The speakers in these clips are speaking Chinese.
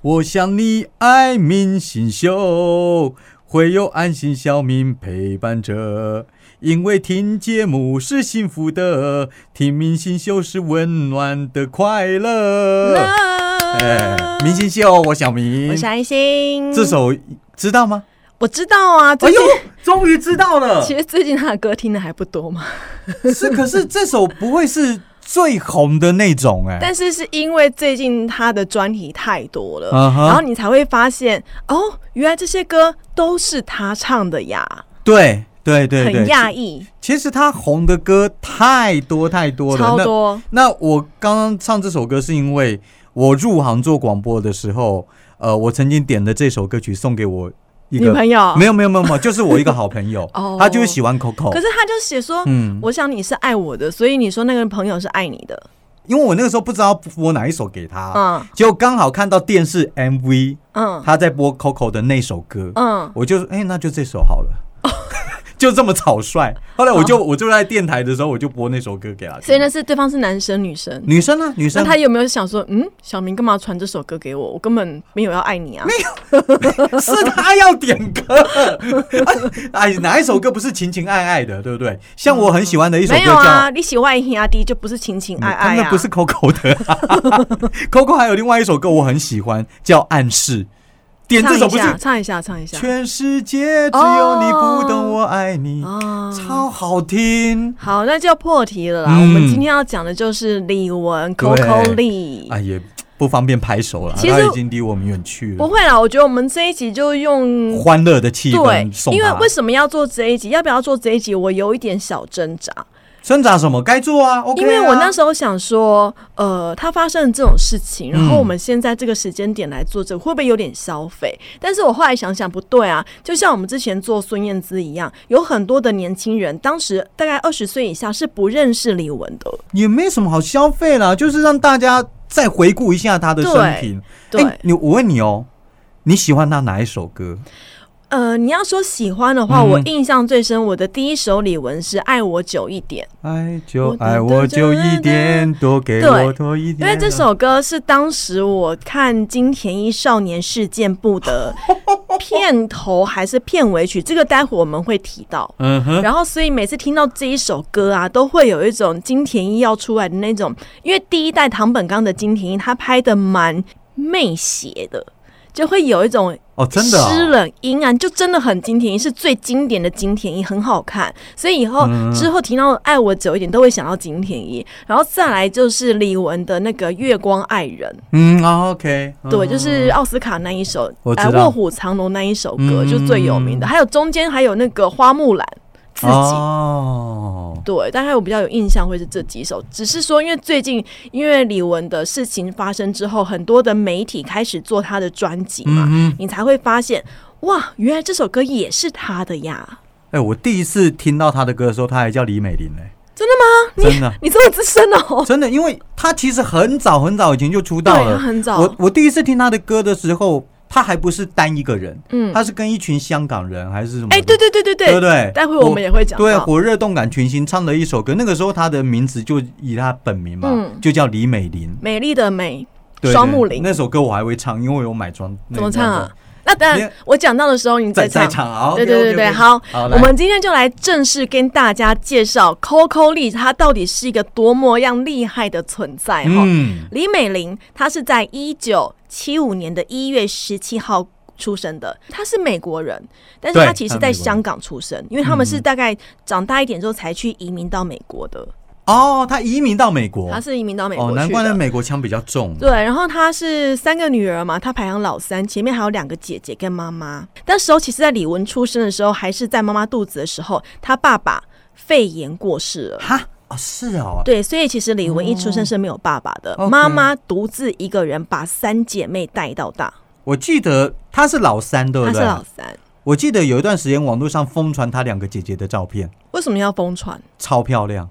我想你爱明星秀，会有安心小民陪伴着。因为听节目是幸福的，听明星秀是温暖的快乐。哎，明星秀，我小明，我是爱心。这首知道吗？我知道啊，哎呦，终于知道了。其实最近他的歌听的还不多嘛，是，可是这首不会是最红的那种哎、但是是因为最近他的专题太多了然后你才会发现哦，原来这些歌都是他唱的呀，对对对对，很讶异，其实他红的歌太多太多了，超多。那。那我刚刚唱这首歌是因为我入行做广播的时候，呃，我曾经点的这首歌曲送给我一个女朋友？没有没有没有没有，就是我一个好朋友。哦，他就是喜欢 Coco，可是他就写说，嗯，我想你是爱我的，所以你说那个朋友是爱你的，因为我那个时候不知道播哪一首给他，嗯。结果刚好看到电视 MV，嗯。他在播 Coco 的那首歌，嗯，我就哎、那就这首好了。就这么草率，后来我就我就在电台的时候，我就播那首歌给他听。所以那是对方是男生女生。女生啊，女生那生，他有没有想说，嗯，小明干嘛传这首歌给我？我根本没有要爱你啊！没有 是他要点歌，哎，哪一首歌不是情情爱爱的，对不对？像我很喜欢的一首歌没叫，你喜欢兄弟就不是情情爱爱啊，那不是 Coco 的、Coco 还有另外一首歌我很喜欢，叫《暗示》。点这唱一首不是下，唱一下，唱一下。全世界只有你不懂我爱你，哦，超好听。好，那就要破题了啦。嗯我们今天要讲的就是李玟 Coco Lee。哎，也不方便拍手了，其实他已经离我们远去了。不会啦，我觉得我们这一集就用欢乐的气对氛送，他。因为为什么要做这一集？要不要做这一集？我有一点小挣扎，挣扎什么？该做啊，OK 啊。因为我那时候想说，呃，他发生了这种事情，然后嗯我们现在这个时间点来做这个，会不会有点消费？但是我后来想想，不对啊，就像我们之前做孙燕姿一样，有很多的年轻人，当时大概二十岁以下是不认识李玟的。也没什么好消费啦，就是让大家再回顾一下他的生平。对，哎你我问你哦，你喜欢他哪一首歌？呃，你要说喜欢的话，嗯我印象最深，我的第一首李玟是《爱我久一点》。爱就爱我久一点，多给我多一点因。为这首歌是当时我看金田一少年事件簿的 片头还是片尾曲，这个待会我们会提到。嗯哼，然后，所以每次听到这一首歌啊，都会有一种金田一要出来的那种，因为第一代唐本刚的金田一，他拍的蛮媚邪的，就会有一种哦，真的哦，湿冷阴暗，就真的很金田一，是最经典的金田一，很好看。所以以后、嗯之后听到“爱我久一点”，都会想到金田一。然后再来就是李玟的那个《月光爱人》，嗯啊，OK，对，嗯就是奥斯卡那一首，卧虎藏龙那一首歌，嗯就最有名的。还有中间还有那个花木兰自己。哦，对，大概我比较有印象会是这几首，只是说因为最近因为李玟的事情发生之后，很多的媒体开始做他的专辑嘛，嗯，你才会发现哇，原来这首歌也是他的呀！哎，我第一次听到他的歌的时候，他还叫李美玲呢，真的吗？真的。你这么资深哦，真的，因为他其实很早很早以前就出道了。很早，我我第一次听他的歌的时候，他还不是单一个人，嗯，他是跟一群香港人还是什么的？哎，对对对对对不对？待会我们也会讲对，火热动感群星唱的一首歌，那个时候他的名字就以他本名嘛，嗯就叫李美玲。美丽的美，对双木林那首歌我还会唱，因为我有买装。怎么唱啊？那当你然，我讲到的时候你在再唱。在场啊！对对对对，好，我们今天就来正式跟大家介绍 Coco Lee，她到底是一个多么样厉害的存在哈。嗯，李美玲，她是在一九七五年的一月十七号出生的，她是美国人，但是对她其实在香港出生，因为他们是嗯大概长大一点之后才去移民到美国的。哦，他移民到美国他，是移民到美哦，国哦难怪那。美国腔比较重。对，然后他是三个女儿嘛，他排行老三，前面还有两个姐姐跟妈妈。那时候其实，在李玟出生的时候，还是在妈妈肚子的时候，他爸爸肺炎过世了。哈哦，是哦，对，所以其实李玟一出生是没有爸爸的妈妈独自一个人把三姐妹带到大，我记得她是老三，对不对？她是老三。我记得有一段时间网络上疯传她两个姐姐的照片，为什么要疯传？超漂亮。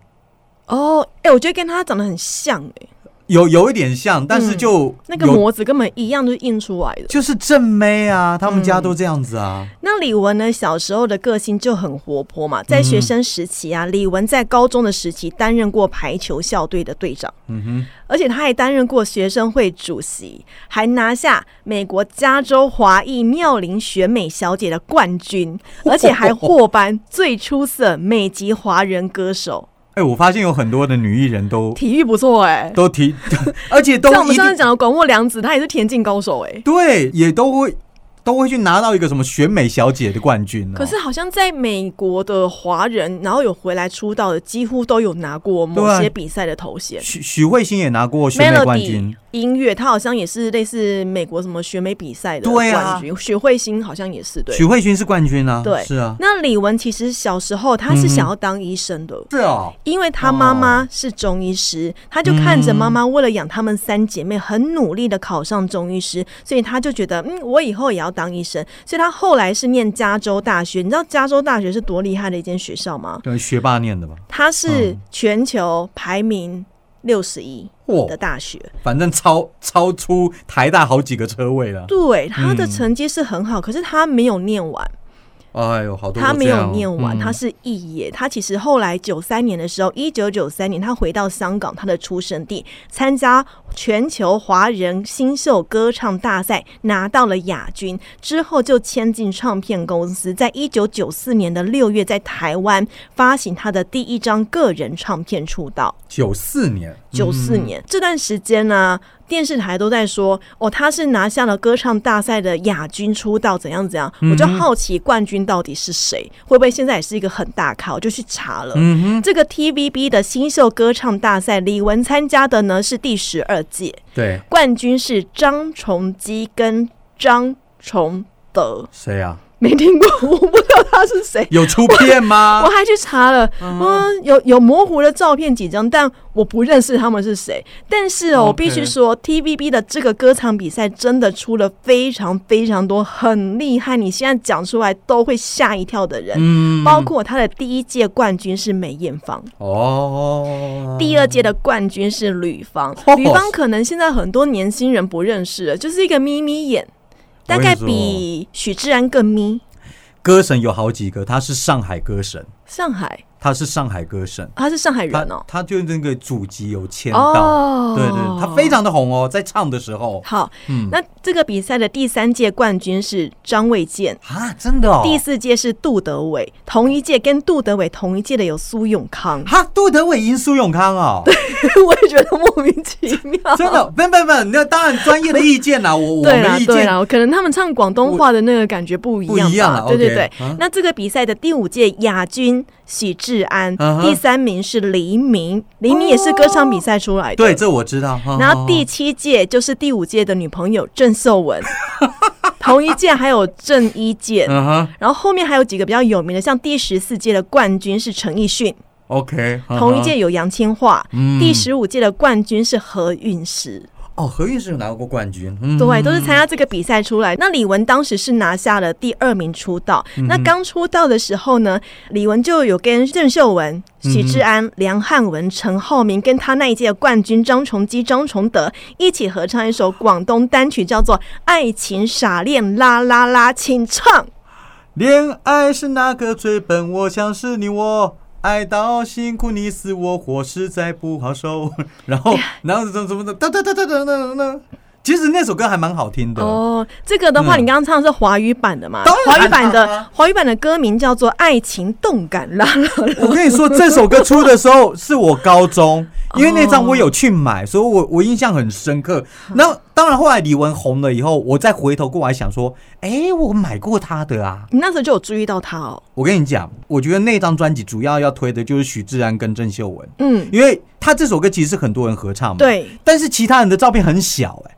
哦，哎、我觉得跟他长得很像哎、有有一点像，但是就那个模子根本一样，就是印出来的。就是正妹啊，他们家都这样子啊。那李玟呢？小时候的个性就很活泼嘛，在学生时期啊，李玟在高中的时期担任过排球校队的队长，嗯哼，而且他还担任过学生会主席，还拿下美国加州华裔妙龄选美小姐的冠军，而且还获颁最出色美籍华人歌手。哎、我发现有很多的女艺人都体育不错哎、都体，而且都像我们一定上次讲的广末凉子，她也是田径高手哎、对，也都会都会去拿到一个什么选美小姐的冠军、哦。可是好像在美国的华人，然后有回来出道的，几乎都有拿过某些比赛的头衔。许许慧欣也拿过选美冠军，音乐，他好像也是类似美国什么选美比赛的冠军。许慧欣好像也是对许。慧欣是冠军啊，对是啊，那李玟其实小时候他是想要当医生的。是哦，因为他妈妈是中医师，他就看着妈妈为了养他们三姐妹，很努力的考上中医师，所以他就觉得，嗯，我以后也要当医生。所以他后来是念加州大学，你知道加州大学是多厉害的一间学校吗？对学霸念的吧？他是嗯全球排名六十一的大学。反正超超出台大好几个车位了。对，他的嗯成绩是很好，可是他没有念完。哎呦，好多他没有念完，嗯他是肄业。他其实后来九三年的时候，一九九三年他回到香港，他的出生地，参加全球华人新秀歌唱大赛，拿到了亚军。之后就签进唱片公司，在一九九四年的六月，在台湾发行他的第一张个人唱片出道。九四年，九四嗯年、这段时间呢、电视台都在说哦，他是拿下了歌唱大赛的亚军出道，怎样怎样。嗯我就好奇冠军到底是谁，会不会现在也是一个很大咖？我就去查了。这个 TVB 的新秀歌唱大赛，李玟参加的呢是第十二届，对，冠军是张崇基跟张崇德，谁啊？没听过，我不知道他是谁。有出片吗我？还去查了，嗯，有有模糊的照片几张，但我不认识他们是谁。但是哦，我必须说，TVB 的这个歌唱比赛真的出了非常非常多很厉害，你现在讲出来都会吓一跳的人。嗯包括他的第一届冠军是梅艳芳，哦，第二届的冠军是吕方。哦吕方可能现在很多年轻人不认识了，就是一个眯眯眼，大概比许志安更咪。歌神有好几个，他是上海歌神，上海，他是上海歌神，他是上海人哦。他就那个祖籍有签到，哦，对对，他非常的红哦，在唱的时候，好。嗯。那这个比赛的第三届冠军是张卫健，啊，真的哦，第四届是杜德伟，同一届跟杜德伟同一届的有苏永康，哈，杜德伟赢苏永康哦，对我也觉得莫名其妙。真的，不不不，那当然专业的意见啦，我 我对啦们意见。可能他们唱广东话的那个感觉不一样。不一样啦对对对。啊那这个比赛的第五届亚军许志安，第三名是黎明，黎明也是歌唱比赛出来的。对，这我知道。然后第七届就是第五届的女朋友郑秀文，同一届还有郑伊健，然后后面还有几个比较有名的，像第十四届的冠军是陈奕迅，，OK，同一届有杨千嬅，嗯。第十五届的冠军是何韵诗，哦，何韵诗有拿过冠军，嗯对，都是参加这个比赛出来。那李玟当时是拿下了第二名出道。嗯那刚出道的时候呢，李玟就有跟郑秀文、许志安、梁汉文、陈浩民跟他那一届的冠军张崇基、张崇德一起合唱一首广东单曲，叫做《爱情傻恋啦啦啦》，请唱。恋爱是那个最笨，我想是你我。爱到辛苦你死我活，实在不好受。然后，然后怎么怎么的，哒哒哒哒哒哒哒。其实那首歌还蛮好听的。哦，这个的话，嗯你刚刚唱的是华语版的嘛当？然华语版的 华语版的歌名叫做《爱情动感啦啦啦》。我跟你说，这首歌出的时候是我高中，因为那张我有去买，所以我我印象很深刻。那当然，后来李玟红了以后，我再回头过来想说，哎，我买过她的啊。你那时候就有注意到她哦。我跟你讲，我觉得那张专辑主要要推的就是许志安跟郑秀文，嗯，因为他这首歌其实是很多人合唱嘛。。对。但是其他人的照片很小、哎，你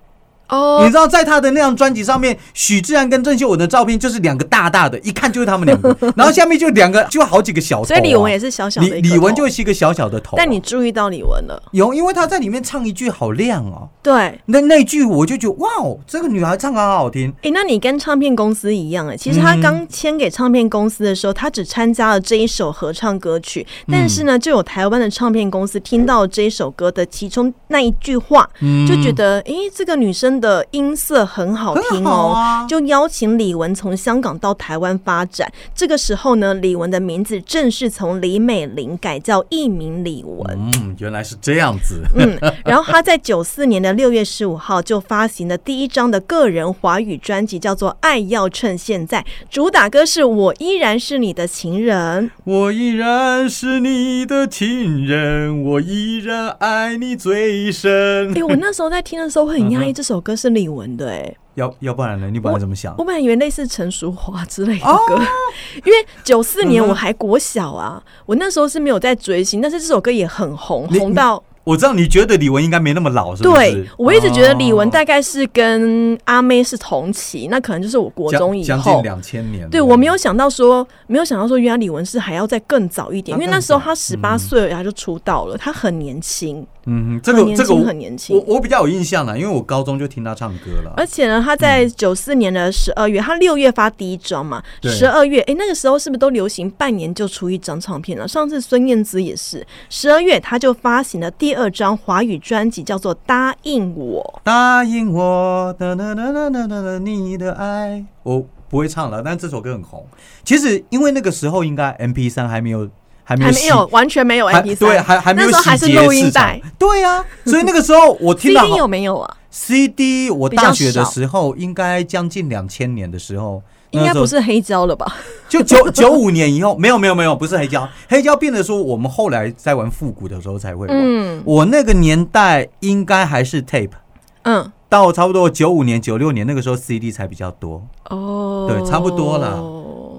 哦。你知，道，在他的那张专辑上面，许志安跟郑秀文的照片就是两个大大的，一看就是他们两个，然后下面就两个，就好几个小头、啊。所以李玟也是小小的李李玟就是一个小小的头啊、但你注意到李玟了，有，因为他在里面唱一句好亮哦，对。那那句我就觉得哇哦，这个女孩唱歌好好听。诶，那你跟唱片公司一样哎，其实他嗯。刚签给唱片公司的时候，他只参加了这一首合唱歌曲，但是呢，嗯就有台湾的唱片公司听到这一首歌的其中那一句话，嗯。就觉得诶，这个女生的音色很好听哦，啊就邀请李玟从香港到台湾发展。这个时候呢，李玟的名字正式从李美玲改叫艺名李玟。嗯，原来是这样子。嗯，然后他在九四年的六月十五号就发行了第一张的个人华语专辑，叫做《爱要趁现在》，主打歌是我依然是你的情人。我依然是你的情人，我依然爱你最深哎、。我那时候在听的时候，会很压抑，这首歌是李玟的、哎，要要不然呢？你本来怎么想我？本来以为类似陈淑桦之类的哦歌，因为九四年我还国小啊，我那时候是没有在追星，但是这首歌也很红，红到我知道你觉得李玟应该没那么老，是不是？对我一直觉得李玟哦大概是跟阿妹是同期，那可能就是我国中以后将将近。两千年。对，我没有想到说，没有想到说，原来李玟是还要再更早一点，因为那时候她十八岁而已，她就出道了，她很年轻，嗯哼，这个这个很年轻我。我比较有印象了，因为我高中就听他唱歌了。而且呢，他在九四年的十二月，他六月发第一张嘛，对十二月，哎，那个时候是不是都流行半年就出一张唱片了？上次孙燕姿也是，十二月他就发行了第二张华语专辑，叫做《答应我答应我，哒哒哒哒哒哒哒，你的爱。我不会唱了，但这首歌很红。其实因为那个时候应该 M P 三还没有，还》，没有还没有，完全没有还 MP 对，还还没有那时候还是录音带。对呀、所以那个时候我听到，CD 有没有啊？CD，我大学的时候应该将近两千年的时候，应该不是黑胶了吧？就九九五年以后，没有没有没有，不是黑胶，黑胶变得说我们后来在玩复古的时候才会玩。嗯我那个年代应该还是 tape，嗯，到差不多九五年、九六年那个时候 CD 才比较多，哦，对差不多啦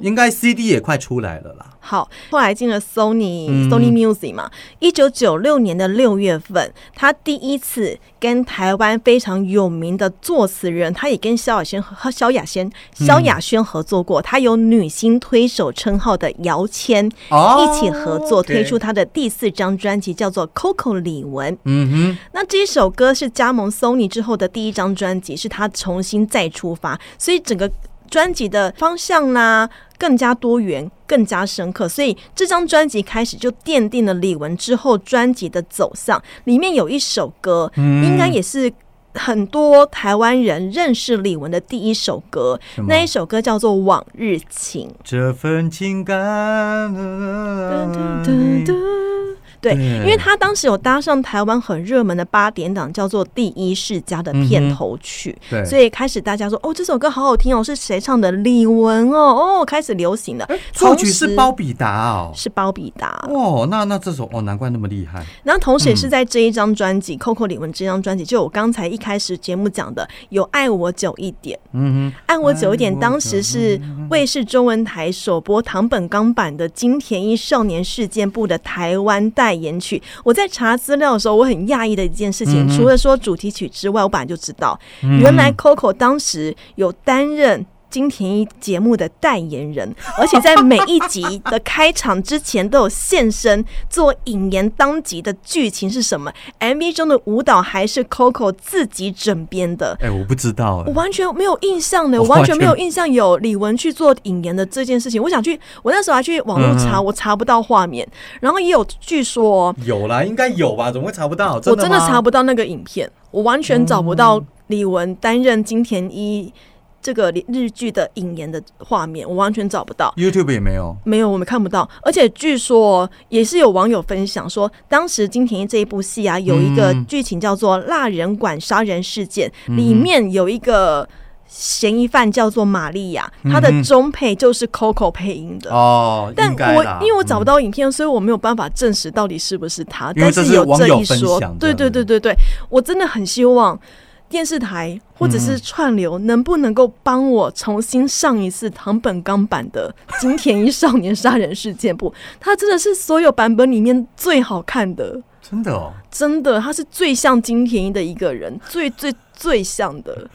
应该 CD 也快出来了啦。好，后来进了 Sony、嗯。Sony Music 嘛，一九九六年的六月份，他第一次跟台湾非常有名的作词人，他也跟萧亚轩和萧亚轩、萧亚轩合作过，他有女星推手称号的姚谦、哦。一起合作推出他的第四张专辑，叫做《Coco 李玟》。嗯哼。那这一首歌是加盟 Sony 之后的第一张专辑，是他重新再出发，所以整个专辑的方向呢更加多元、更加深刻。所以这张专辑开始就奠定了李玟之后专辑的走向。里面有一首歌，嗯应该也是。很多台湾人认识李玟的第一首歌那一首歌叫做《往日情》。这份情感。对，因为他当时有搭上台湾很热门的八点档，叫做《第一世家》的片头曲，对，所以开始大家说哦，这首歌好好听哦，是谁唱的？李玟哦，哦，开始流行了。作曲是包比达哦。是包比达，哦，那那这首哦，难怪那么厉害。然后同时也是在这一张专辑《Coco 李玟》这张专辑，就我刚才一开始节目讲的，有爱我久一点。嗯爱我久一点当时是卫视中文台首播唐本刚版的金田一少年事件簿的台湾代言曲。我在查资料的时候，我很讶异的一件事情，嗯除了说主题曲之外，我本来就知道，哼，原来 Coco 当时有担任。金田一节目的代言人，而且在每一集的开场之前都有现身做引言当集的剧情是什么？MV 中的舞蹈还是 Coco 自己整编的，哎，我不知道哎。我完全没有印象的，我 我完全没有印象有李玟去做引言的这件事情。我想去，我那时候还去网络查，嗯我查不到画面，然后也有据说，有啦，应该有吧？怎么会查不到？我真的查不到那个影片，我完全找不到李玟担任金田一这个日剧的引言的画面，我完全找不到。YouTube 也没有。没有，我们看不到。而且据说也是有网友分享说，当时金田一这一部戏啊，有一个嗯剧情叫做“蜡人馆杀人事件”，嗯里面有一个嫌疑犯叫做玛利亚，嗯她的中配就是 Coco 配音的。哦，但我因为我找不嗯到影片，所以我没有办法证实到底是不是他。但是有网友分这一说，对对对对，我真的很希望电视台或者嗯。是串流能不能够帮我重新上一次唐本刚版的《金田一少年杀人事件簿》，它真的是所有版本里面最好看的。真的哦，真的，他是最像金田一的一个人，最最最像的，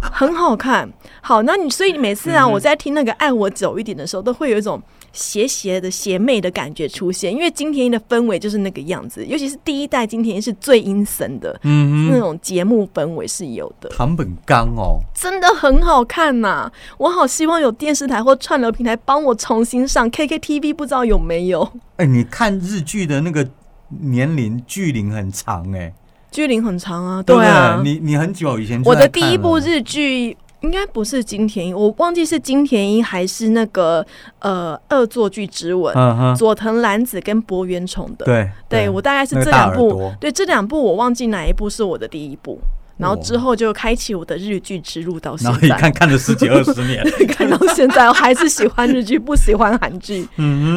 很好看。好，那你所以每次啊，我在听那个《爱我久一点》的时候，都会有一种邪邪的邪魅的感觉出现，因为金田一的氛围就是那个样子，尤其是第一代金田一是最阴森的，嗯，那种节目氛围是有的，唐本刚哦，真的很好看呐、我好希望有电视台或串流平台帮我重新上 KKTV，不知道有没有？哎，你看日剧的那个年龄距龄很长哎，剧龄很长啊，对啊，对？你你很久以前我的第一部日剧应该不是金田一，我忘记是金田一还是那个呃恶作剧之吻，佐藤蓝子跟柏原崇的。对对我大概是这两部对这两部我忘记哪一部是我的第一部，然后之后就开启我的日剧之路到现然后。看看了十几二十年，看到现在，我还是喜欢日剧，不喜欢韩剧。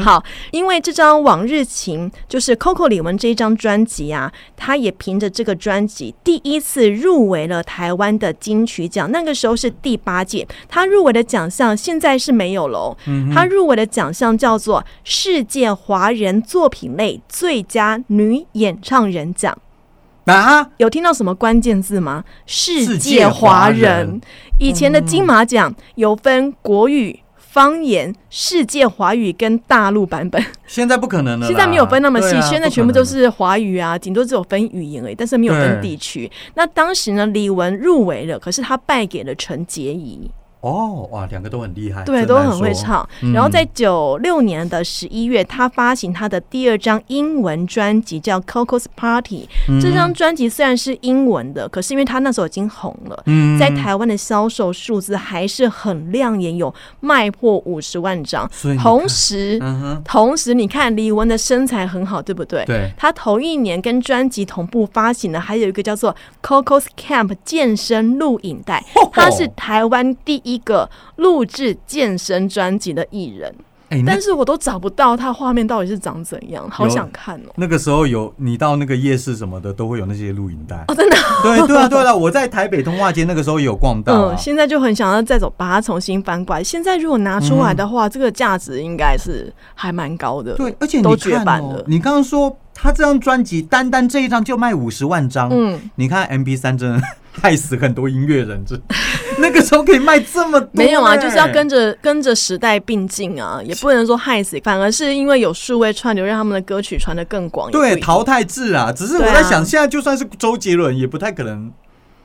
好，因为这张《往日情》就是 Coco 李玟这一张专辑啊，她也凭着这个专辑第一次入围了台湾的金曲奖，那个时候是第八届，她入围的奖项现在是没有了哦，他入围的奖项叫做世界华人作品类最佳女演唱人奖。啊，有听到什么关键字吗？世世界界华华人人。以前的金马奖有分国语、方言、世界华语跟大陆版本，现在不可能了，现在没有分那么细，啊现在全部都是华语啊，顶多只有分语言而已，但是没有分地区。那当时呢，李玟入围了，可是他败给了陈洁仪。哦，哇，两个都很厉害，对，都很会。唱。嗯然后在九六年的十一月，他发行他的第二张英文专辑，叫《Coco's Party》。这嗯张专辑虽然是英文的，可是因为他那时候已经红了。嗯在台湾的销售数字还是很亮眼，有卖破五十万张。同时，嗯，同时你看李玟的身材很好，对不对？对，他头一年跟专辑同步发行的，还有一个叫做《Coco's Camp》健身录影带，它是台湾第一个录制健身专辑的艺人。哎，但是我都找不到他画面到底是长怎样，好想看哦。那个时候有你到那个夜市什么的，都会有那些录影带。哦，真的，对对啊对啊，我在台北通化街那个时候也有逛到啊嗯，。现在就很想要再走，把它重新翻过来。现在如果拿出来的话，这个价值应该是还蛮高的。对，而且都绝版了，哦你刚刚说他这张专辑单单这一张就卖五十万张，嗯，你看 M P 三真的害死很多音乐人，这 那个时候可以卖这么多、没有啊，欸就是要跟着跟着时代并进啊，也不能说害死，反而是因为有数位串流，让他们的歌曲传的更广。对淘汰制啊。只是我在想，现在就算是周杰伦，也不太可能，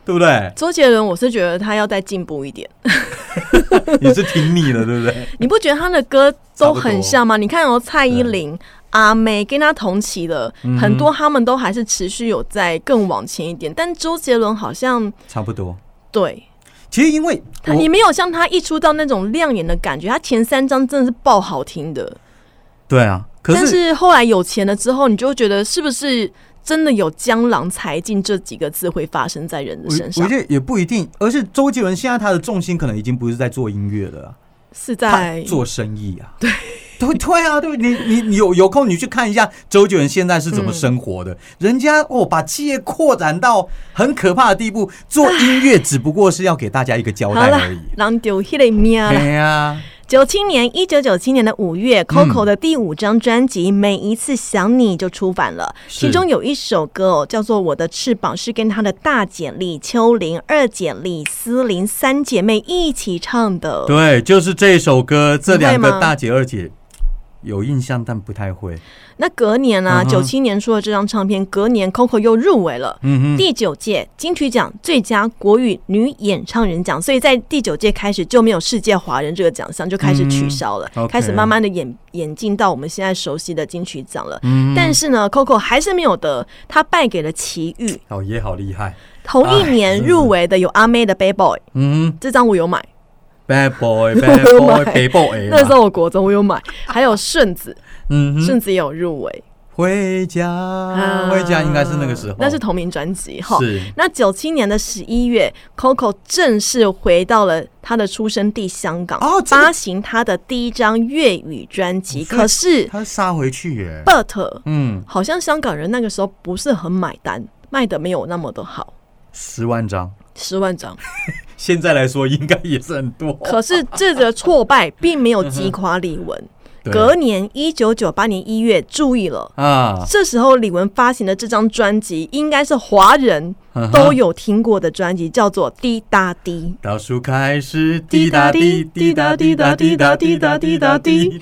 对不对？周杰伦，我是觉得他要再进步一点。你是听腻了，对不对？你不觉得他的歌都很像吗？你看哦，蔡依林、阿妹跟他同期的、嗯很多，他们都还是持续有在更往前一点，但周杰伦好像差不多。对其实因为你没有像他一出道那种亮眼的感觉。他前三张真的是爆好听的，对啊，可但是是后来有钱了之后，你就觉得是不是真的有江郎才尽这几个字会发生在人的身上我？觉得也不一定，而是周杰伦现在他的重心可能已经不是在做音乐了啊，是在做生意啊。对。对对啊，对你你你有有空你去看一下周杰伦现在是怎么生活的。人家哦把企业扩展到很可怕的地步，做音乐只不过是要给大家一个交代而已。，九七年，一九九七年的五月，Coco 嗯的第五张专辑《每一次想你》就出版了，其中有一首歌哦，叫做《我的翅膀》，是跟她的大姐李秋玲、二姐李思玲三姐妹一起唱的。对，就是这首歌，这两个大姐二姐有印象，但不太会。那隔年呢、九七、年出了这张唱片，隔年 Coco 又入围了。嗯哼，第九届金曲奖最佳国语女演唱人奖，所以在第九届开始就没有世界华人这个奖项，就开始取消了，开始慢慢的演演进到我们现在熟悉的金曲奖了。嗯但是呢，Coco 还是没有得，他败给了齐豫。哦也好厉害。同一年入围的有阿妹的《Bad Boy》，嗯这张我有买，，Bad Boy，Bad Boy，买。Bad Boy，那时候我国中我有买，还有顺子，嗯，顺子也有入围。回家，回家应该是那个时候，那是同名专辑哈。是。那九七年的十一月，Coco 正式回到了他的出生地香港，哦发行他的第一张粤语专辑。可是他杀回去耶。，But 嗯，好像香港人那个时候不是很买单，卖的没有那么的好，十万张，十万张。现在来说应该也是很多。可是这个挫败并没有击垮李玟。隔年一九九八年一月，注意了。啊，这时候李玟发行的这张专辑，应该是华人都有听过的专辑，叫做《滴答滴倒数开始，滴答滴，滴答滴答滴答滴答滴答滴。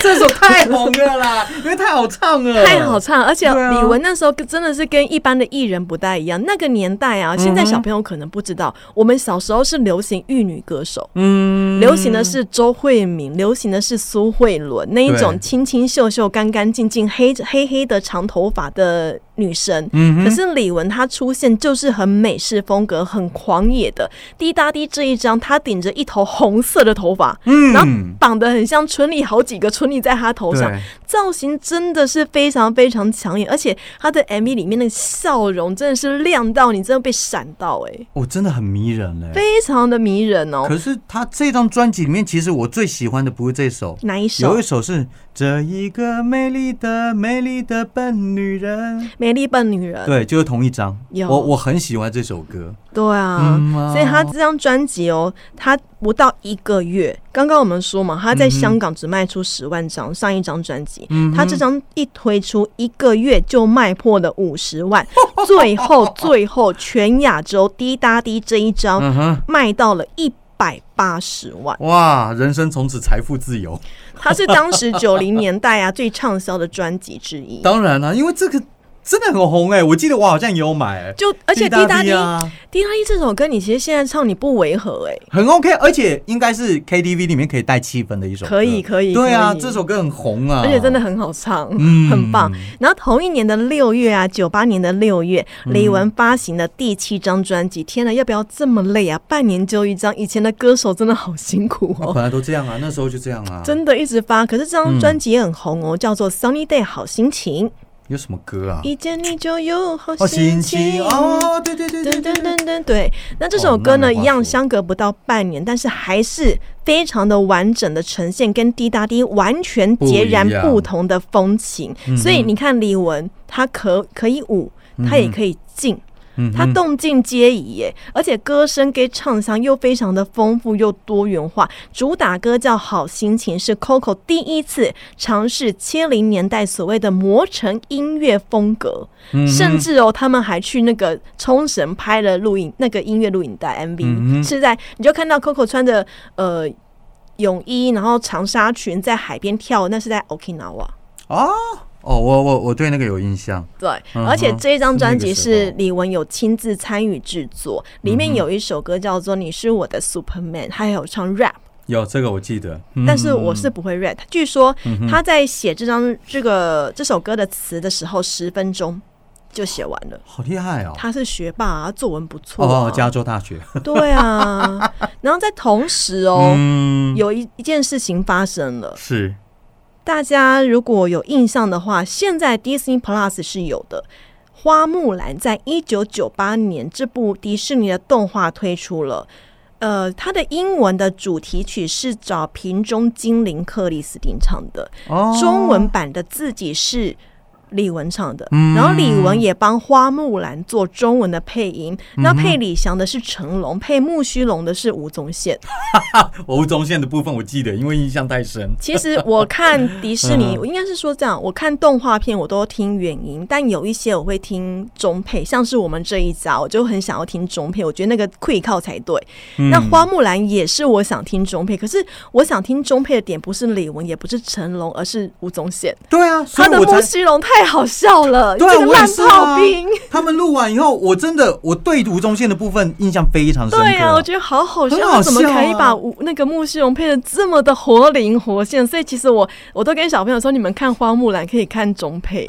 这首太红了啦，因为太好唱了，》，太好唱，而且李玟那时候真的是跟一般的艺人不太一样。那个年代啊，现在小朋友可能不知道，我们小时候是流行玉女歌手。嗯，流行的是周慧敏，流行的是苏慧伦那一种清清秀秀、干干净净、黑黑黑的长头发的女生。嗯可是李玟她出现就是很美式风格、很狂野的。滴答滴这一张，她顶着一头红色的头发，嗯然后绑得很像春丽，好几个春丽在她头上，造型真的是非常非常抢眼，而且她的 MV 里面的笑容真的是亮到你真的被闪到哎、我真的很迷人嘞。非常的迷人哦。可是她这张专辑里面，其实我最喜欢的不是这首，哪一首有一？首是这一个美丽的美丽的笨女人，美丽笨女人。对，就是同一张。有。我我很喜欢这首歌。对啊，嗯啊。所以他这张专辑哦，他不到一个月，刚刚我们说嘛，他在香港只卖出十万张，上一张专辑，嗯他这张一推出一个月就卖破了五十万，最后最后全亚洲滴答滴这一张卖到了一百八十万，哇，人生从此财富自由。它是当时九零年代啊最畅销的专辑之一。当然啦、因为这个真的很红哎、我记得我好像也有买、欸。就而且滴答滴啊，滴答滴这首歌，你其实现在唱你不违和哎、很 OK，而且应该是 KTV 里面可以带气氛的一首歌。可以可以对啊，这首歌很红啊，而且真的很好唱，嗯很棒。然后同一年的六月啊，九八年的六月，嗯李玟发行的第七张专辑。天哪，要不要这么累啊？半年就一张，以前的歌手真的好辛苦哦。本来都这样啊，那时候就这样啊。真的一直发，可是这张专辑也很红哦，叫做《Sunny Day 好心情》，有什么歌啊？一见你就有好好心心情情。哦，对对对对对对，那这首歌呢，一样相隔不到半年，但是还是非常的完整的呈现，跟滴答滴完全截然不同的风情。嗯所以你看李玟，她可可以舞，她也可以静。嗯她动静皆宜耶，而且歌声跟唱腔又非常的丰富又多元化。主打歌叫《好心情》，是 Coco 第一次尝试七零年代所谓的磨成音乐风格。嗯甚至哦，他们还去那个冲绳拍了录影那个音乐录影带 MV，、嗯是在你就看到 Coco 穿着呃泳衣，然后长纱裙在海边跳，那是在 Okinawa。哦哦，我我我对那个有印象。对，嗯而且这一张专辑是李玟有亲自参与制作，里面有一首歌叫做《你是我的 Superman》，还有唱 rap。有这个我记得，嗯但是我是不会 rap。据说他在写这张这个这首歌的词的时候，十分钟就写完了。好厉害哦。他是学霸啊，作文不错、啊。哦，加州大学。对啊，然后在同时哦，嗯，有一一件事情发生了。是大家如果有印象的话，现在 Disney Plus 是有的。花木兰在一九九八年这部迪士尼的动画推出了，呃，它的英文的主题曲是找瓶中精灵克里斯汀唱的，哦，中文版的自己是李玟唱的，嗯然后李玟也帮花木兰做中文的配音，那配李翔的是成龙，配木须龙的是吴宗宪。吴宗宪的部分我记得，因为印象太深。其实我看迪士尼，嗯 我应该是说这样，我看动画片我都听原音，但有一些我会听中配，像是我们这一家，我就很想要听中配，我觉得那个会靠才对。嗯那花木兰也是我想听中配，可是我想听中配的点不是李玟，也不是成龙，而是吴宗宪。对啊，他的木须龙太好笑了，这个烂炮兵。他们录完以后，我真的我对吴宗宪的部分印象非常深刻。对啊，我觉得好好笑，怎么可以把吴那个木须龙配的这么的活灵活现？所以其实我我都跟小朋友说，你们看花木兰可以看中配，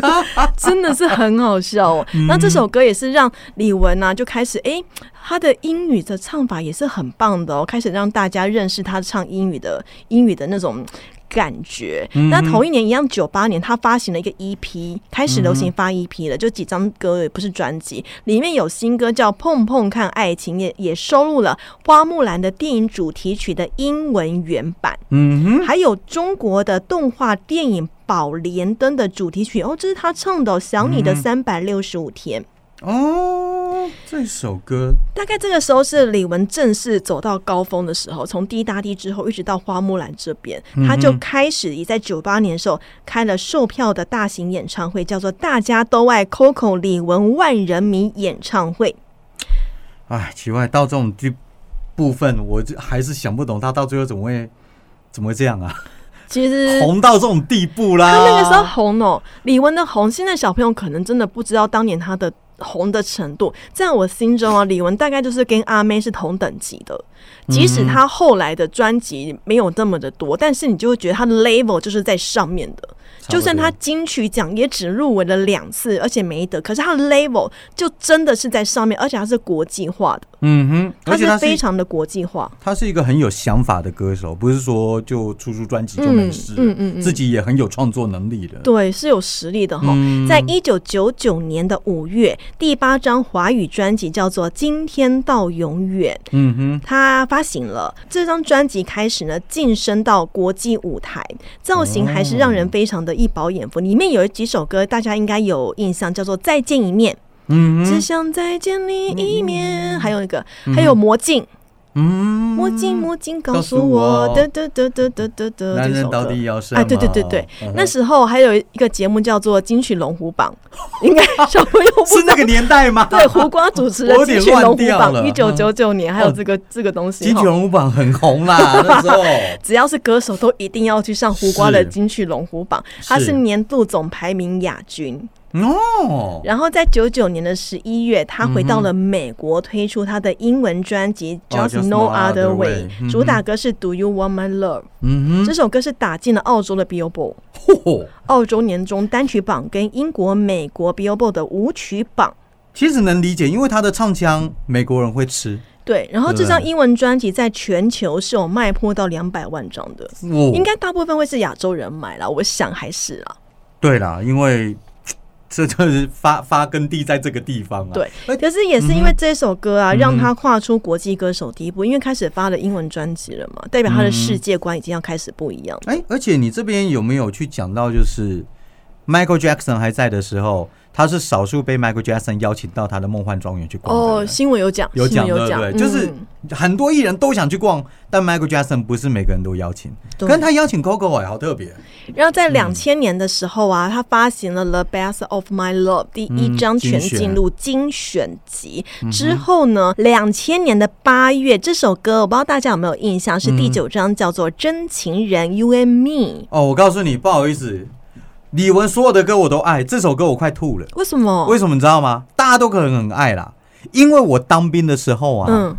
真的是很好笑哦。嗯那这首歌也是让李玟啊就开始诶，他的英语的唱法也是很棒的哦，开始让大家认识他唱英语的英语的那种。感觉，嗯那同一年一样，九八年他发行了一个 EP，开始流行发 EP 了，就几张歌也不是专辑，里面有新歌叫《碰碰看爱情》，也也收录了花木兰的电影主题曲的英文原版，嗯哼，还有中国的动画电影《宝莲灯》的主题曲哦，这是他唱的哦《想你的三百六十五天》。哦，这首歌大概这个时候是李玟正式走到高峰的时候，从滴答滴之后一直到花木兰这边，他就开始也在九八年的时候开了售票的大型演唱会，叫做“大家都爱 Coco 李玟万人迷演唱会”。哎，奇怪，到这种地部分，我就还是想不懂他到最后怎么会怎么会这样啊？其实红到这种地步啦！他那个时候红哦，李玟的红，现在小朋友可能真的不知道当年他的红的程度。在我心中啊，李玟大概就是跟阿妹是同等级的。即使她后来的专辑没有那么的多，但是你就会觉得她的 level 就是在上面的。就算她金曲奖也只入围了两次，而且没得，可是她的 level 就真的是在上面，而且还是国际化的。嗯哼，他是非常的国际化。他是一个很有想法的歌手，不是说就出出专辑就没事。嗯嗯嗯，自己也很有创作能力的。对，是有实力的哈。在一九九九年的五月，第八张华语专辑叫做《今天到永远》。嗯哼，他发行了这张专辑，开始呢晋升到国际舞台，造型还是让人非常的。一饱眼福，里面有几首歌，大家应该有印象，叫做《再见一面》，嗯，只想再见你一面，还有一个，还有《魔镜》，嗯，魔镜魔镜告诉我，得得得得得得得，男人到底要什么？哎，对对对对，那时候还有一个节目叫做《金曲龙虎榜》，应该小朋友是那个年代吗？对，胡瓜主持的《金曲龙虎榜》，一九九九年还有这个这个东西，《金曲龙虎榜》很红啦，那时候只要是歌手都一定要去上胡瓜的《金曲龙虎榜》，它是年度总排名亚军。哦，然后在九九年的十一月，他回到了美国，推出他的英文专辑《Just No Other Way》，主打歌是《Do You Want My Love》。嗯哼，这首歌是打进了澳洲的 Billboard，澳洲年终单曲榜跟英国、美国 Billboard 的舞曲榜。其实能理解，因为他的唱腔美国人会吃。对，然后这张英文专辑在全球是有卖破到两百万张的，应该大部分会是亚洲人买了，我想还是啊。对啦，因为。这就是发发根地在这个地方啊。对，可是也是因为这首歌啊，让他跨出国际歌手第一步，因为开始发了英文专辑了嘛，代表他的世界观已经要开始不一样。哎，而且你这边有没有去讲到，就是 Michael Jackson 还在的时候？他是少数被 Michael Jackson 邀请到他的梦幻庄园去逛哦，新闻有讲，有讲对不对？就是很多艺人都想去逛，但 Michael Jackson 不是每个人都邀请，跟他邀请 Coco 哎，好特别。然后在两千年的时候啊，他发行了《The Best of My Love》第一张全进入精选集之后呢，两千年的八月，这首歌我不知道大家有没有印象，是第九张叫做《真情人 You and Me》。哦，我告诉你，不好意思。李玟所有的歌我都爱，这首歌我快吐了。为什么？为什么你知道吗？大家都可能很爱啦，因为我当兵的时候啊，嗯，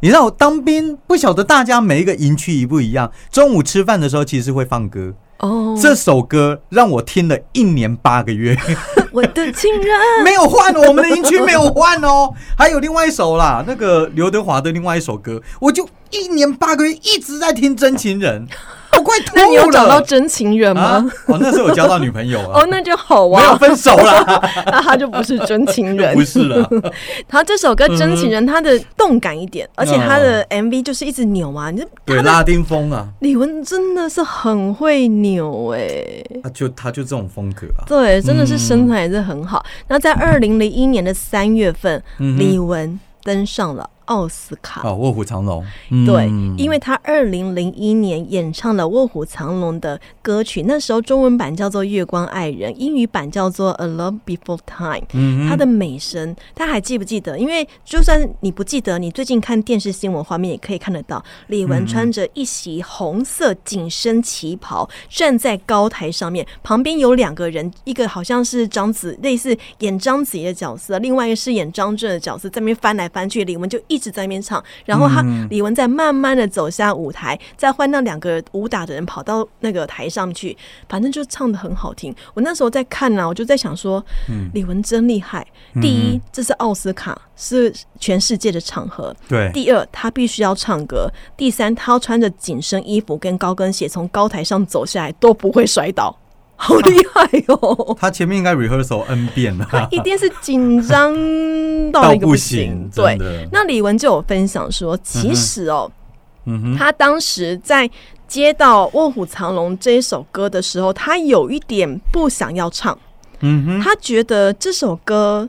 你知道我当兵不晓得大家每一个营区一不一样。中午吃饭的时候其实会放歌哦，这首歌让我听了一年八个月。我的情人 没有换，我们的营区没有换哦。还有另外一首啦，那个刘德华的另外一首歌，我就一年八个月一直在听《真情人》。我快吐了！那你有找到真情人吗？哦，那时候有交到女朋友了。哦，那就好啊。没有分手了，那他就不是真情人。不是了。他这首歌《真情人》，他的动感一点，而且他的 MV 就是一直扭啊，你对拉丁风啊。李玟真的是很会扭哎。他就他就这种风格啊。对，真的是身材也是很好。那在二零零一年的三月份，李玟登上了。奥斯卡哦，卧虎藏龙。对，因为他二零零一年演唱了《卧虎藏龙》的歌曲，那时候中文版叫做《月光爱人》，英语版叫做《A Love Before Time》。嗯，他的美声，他还记不记得？因为就算你不记得，你最近看电视新闻画面也可以看得到，李玟穿着一袭红色紧身旗袍，站在高台上面，旁边有两个人，一个好像是章子，类似演章子怡的角色，另外一个是演张震的角色，在那边翻来翻去，李玟就一。一直在那边唱，然后他李玟在慢慢的走下舞台，再换那两个武打的人跑到那个台上去，反正就唱的很好听。我那时候在看呢，我就在想说，李玟真厉害。第一，这是奥斯卡，是全世界的场合。对。第二，他必须要唱歌。第三，他要穿着紧身衣服跟高跟鞋从高台上走下来都不会摔倒。好厉害哦！他前面应该 rehearsal n 遍了，他一定是紧张到一个不行。对，那李玟就有分享说，其实哦，嗯哼，他当时在接到《卧虎藏龙》这一首歌的时候，他有一点不想要唱。嗯哼，他觉得这首歌。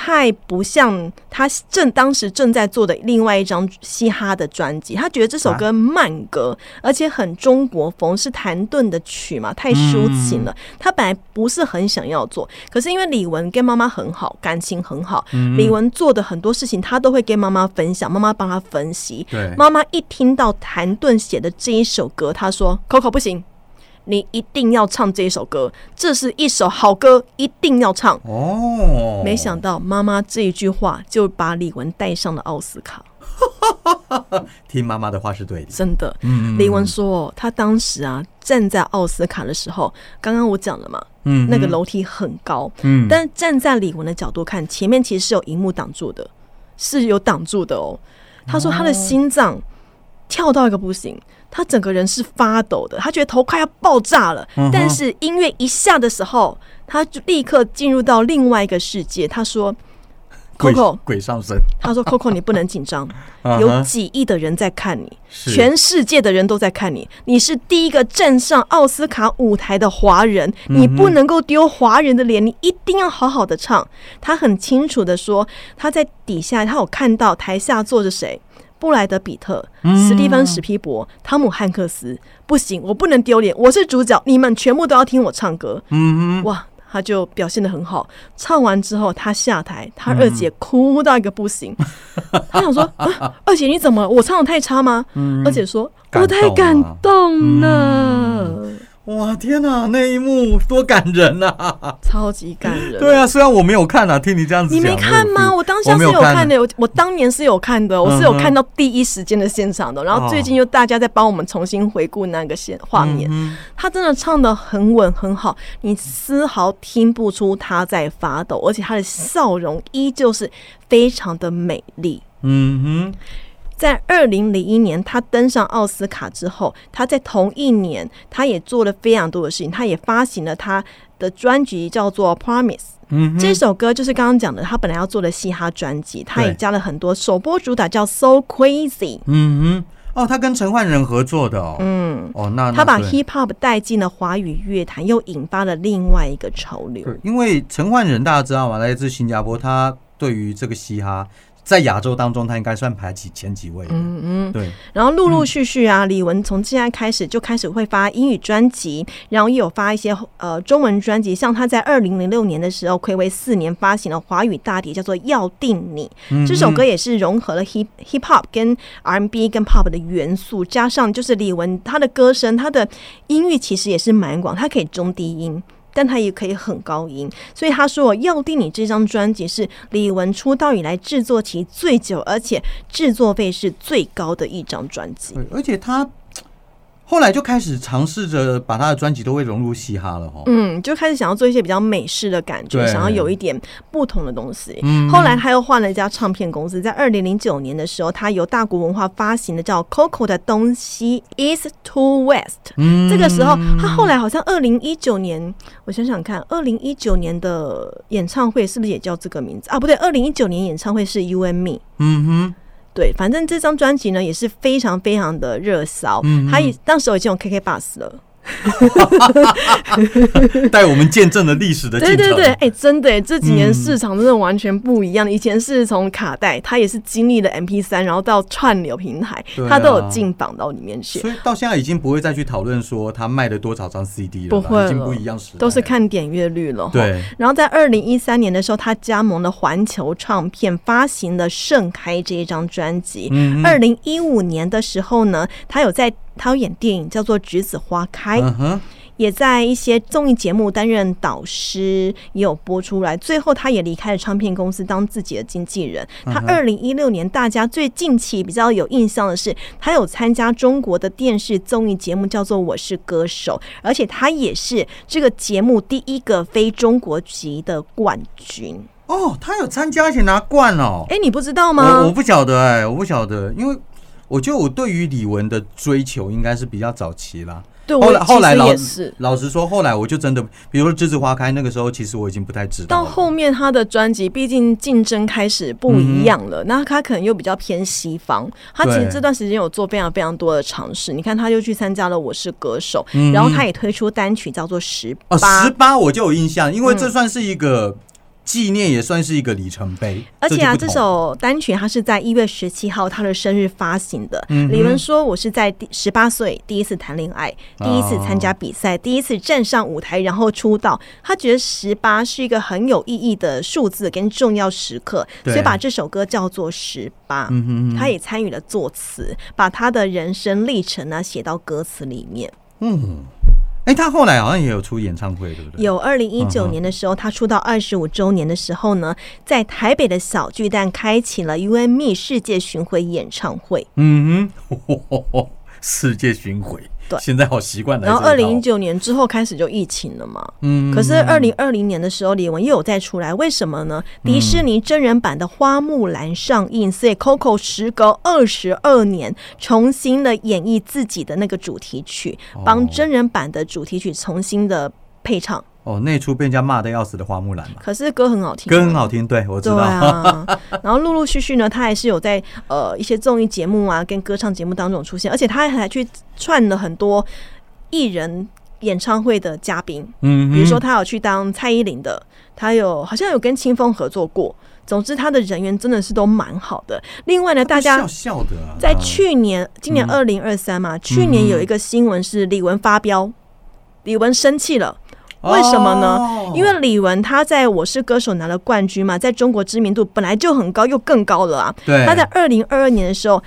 太不像他正当时正在做的另外一张嘻哈的专辑。他觉得这首歌慢歌，而且很中国风，是谭盾的曲嘛，太抒情了。他本来不是很想要做，可是因为李玟跟妈妈很好，感情很好，李玟做的很多事情他都会跟妈妈分享，妈妈帮他分析。对，妈妈一听到谭盾写的这一首歌，他说：“Coco 不行。”你一定要唱这一首歌，这是一首好歌，一定要唱。哦，没想到妈妈这一句话就把李玟带上了奥斯卡。听妈妈的话是对的，真的。嗯李玟说，她当时啊站在奥斯卡的时候，刚刚我讲了嘛，嗯那个楼梯很高，嗯但站在李玟的角度看，前面其实是有荧幕挡住的，是有挡住的哦。她说她的心脏跳到一个不行，她整个人是发抖的，他觉得头快要爆炸了。嗯但是音乐一下的时候，他就立刻进入到另外一个世界。他说：“Coco，鬼上身，他说 Coco，你不能紧张，有几亿的人在看你，全世界的人都在看你，你是第一个站上奥斯卡舞台的华人，嗯你不能够丢华人的脸，你一定要好好的唱。他很清楚的说，他在底下，他有看到台下坐着谁。布莱德比特、史蒂芬史皮伯、汤姆汉克斯，不行，我不能丢脸，我是主角，你们全部都要听我唱歌。嗯哇，他就表现的很好。唱完之后，他下台，他二姐哭到一个不行。他想说、啊：“二姐你怎么？我唱的太差吗？”二姐说：“我太感动了，哼，哇，天哪，那一幕多感人啊！超级感人。”对啊，虽然我没有看啊，听你这样子你，没看吗？我当下是有看的，我我当年是有看的，我是有看到第一时间的现场的。然后最近又大家在帮我们重新回顾那个现画面，嗯他真的唱的很稳很好，你丝毫听不出他在发抖，而且他的笑容依旧是非常的美丽。嗯哼，在二零零一年，他登上奥斯卡之后，他在同一年，他也做了非常多的事情，他也发行了他的专辑，叫做《Promise》。嗯，这首歌就是刚刚讲的，他本来要做的嘻哈专辑，他也加了很多首播主打叫《So Crazy》。嗯哼，哦，他跟陈焕仁合作的哦，嗯，哦，那他把 Hip Hop 带进了华语乐坛，又引发了另外一个潮流。对，因为陈焕仁大家知道吗，来自新加坡，他对于这个嘻哈在亚洲当中，他应该算排几前几位的。嗯嗯，对，然后陆陆续续啊，李玟从现在开始就开始会发英语专辑，然后也有发一些呃中文专辑，像他在二零零六年的时候，暌违四年发行了华语大碟，叫做《要定你》。嗯这首歌也是融合了 hip hip hop 跟 R&B 跟 pop 的元素，加上就是李玟她的歌声，她的音域其实也是蛮广，她可以中低音。但他也可以很高音，所以他说《要定你》这张专辑是李玟出道以来制作期最久，而且制作费是最高的一张专辑。而且他后来就开始尝试着把他的专辑都会融入嘻哈了哈。嗯，就开始想要做一些比较美式的感觉，想要有一点不同的东西。嗯后来他又换了一家唱片公司，在二零零九年的时候，他由大国文化发行的叫 Coco 的东西 East to West。嗯这个时候，他后来好像二零一九年，我想想看，二零一九年的演唱会是不是也叫这个名字啊？不对，二零一九年演唱会是 You and Me。嗯哼，对，反正这张专辑呢也是非常非常的热销，嗯他也当时已经有 KK Bus 了。带我们见证了历史的进程。对对对，哎、真的哎，这几年嗯市场真的完全不一样。以前是从卡带，它也是经历了 MP 三，然后到串流平台，它都有进榜到里面去。所以到现在已经不会再去讨论说他卖了多少张 CD 了，不会已经不一样时，都是看点阅率了。对。然后在二零一三年的时候，他加盟了环球唱片，发行了《盛开》这一张专辑。嗯二零一五年的时候呢，他有在他有演电影叫做《栀子花开》，也在一些综艺节目担任导师，也有播出来。最后，他也离开了唱片公司，当自己的经纪人。他二零一六年，大家最近期比较有印象的是，他有参加中国的电视综艺节目，叫做《我是歌手》，而且他也是这个节目第一个非中国籍的冠军。哦，他有参加而且拿冠哦。哎、你不知道我吗我？不晓得哎、我不晓得，因为我觉得我对于李玟的追求应该是比较早期啦。对，后来我后来老也是。老实说，后来我就真的，比如说《栀子花开》那个时候，其实我已经不太知道。到后面他的专辑，毕竟竞争开始不一样了，那他可能又比较偏西方。他其实这段时间有做非常非常多的尝试。你看，他就去参加了《我是歌手》嗯然后他也推出单曲叫做《十哦，八十》。八我就有印象，因为嗯这算是一个纪念也算是一个里程碑。而且啊，这首单曲它是在一月十七号他的生日发行的。嗯李玟说：“我是在第十八岁第一次谈恋爱，第一次参加比赛，第一次站上舞台，然后出道。他觉得十八是一个很有意义的数字跟重要时刻，所以把这首歌叫做《十八》。他也参与了作词，把他的人生历程呢写到歌词里面。嗯，哎，他后来好像也有出演唱会，对不对？有二零一九年的时候，他出道二十五周年的时候呢，在台北的小巨蛋开启了 U M E 世界巡回演唱会。嗯哼，世界巡回，对现在好习惯了。然后二零一，九年之后开始就疫情了嘛。嗯可是二零二零年的时候，李玟又有再出来，为什么呢？迪士尼真人版的《花木兰》上映，所以 Coco 时隔二十二年重新的演绎自己的那个主题曲，帮真人版的主题曲重新的配唱。哦，那出被人家骂的要死的花木兰嘛，可是歌很好听啊，歌很好听，对我知道。啊，然后陆陆续续呢，他还是有在呃一些综艺节目啊，跟歌唱节目当中出现，而且他还去串了很多艺人演唱会的嘉宾，嗯哼，比如说他有去当蔡依林的，他有好像有跟清风合作过。总之，他的人缘真的是都蛮好的。另外呢，大家在啊去年，今年嗯二零二三嘛，去年有一个新闻是李玟发飙，李玟生气了。为什么呢？哦因为李玟她在我是歌手拿了冠军嘛，在中国知名度本来就很高，又更高了啊。对她在二零二二年的时候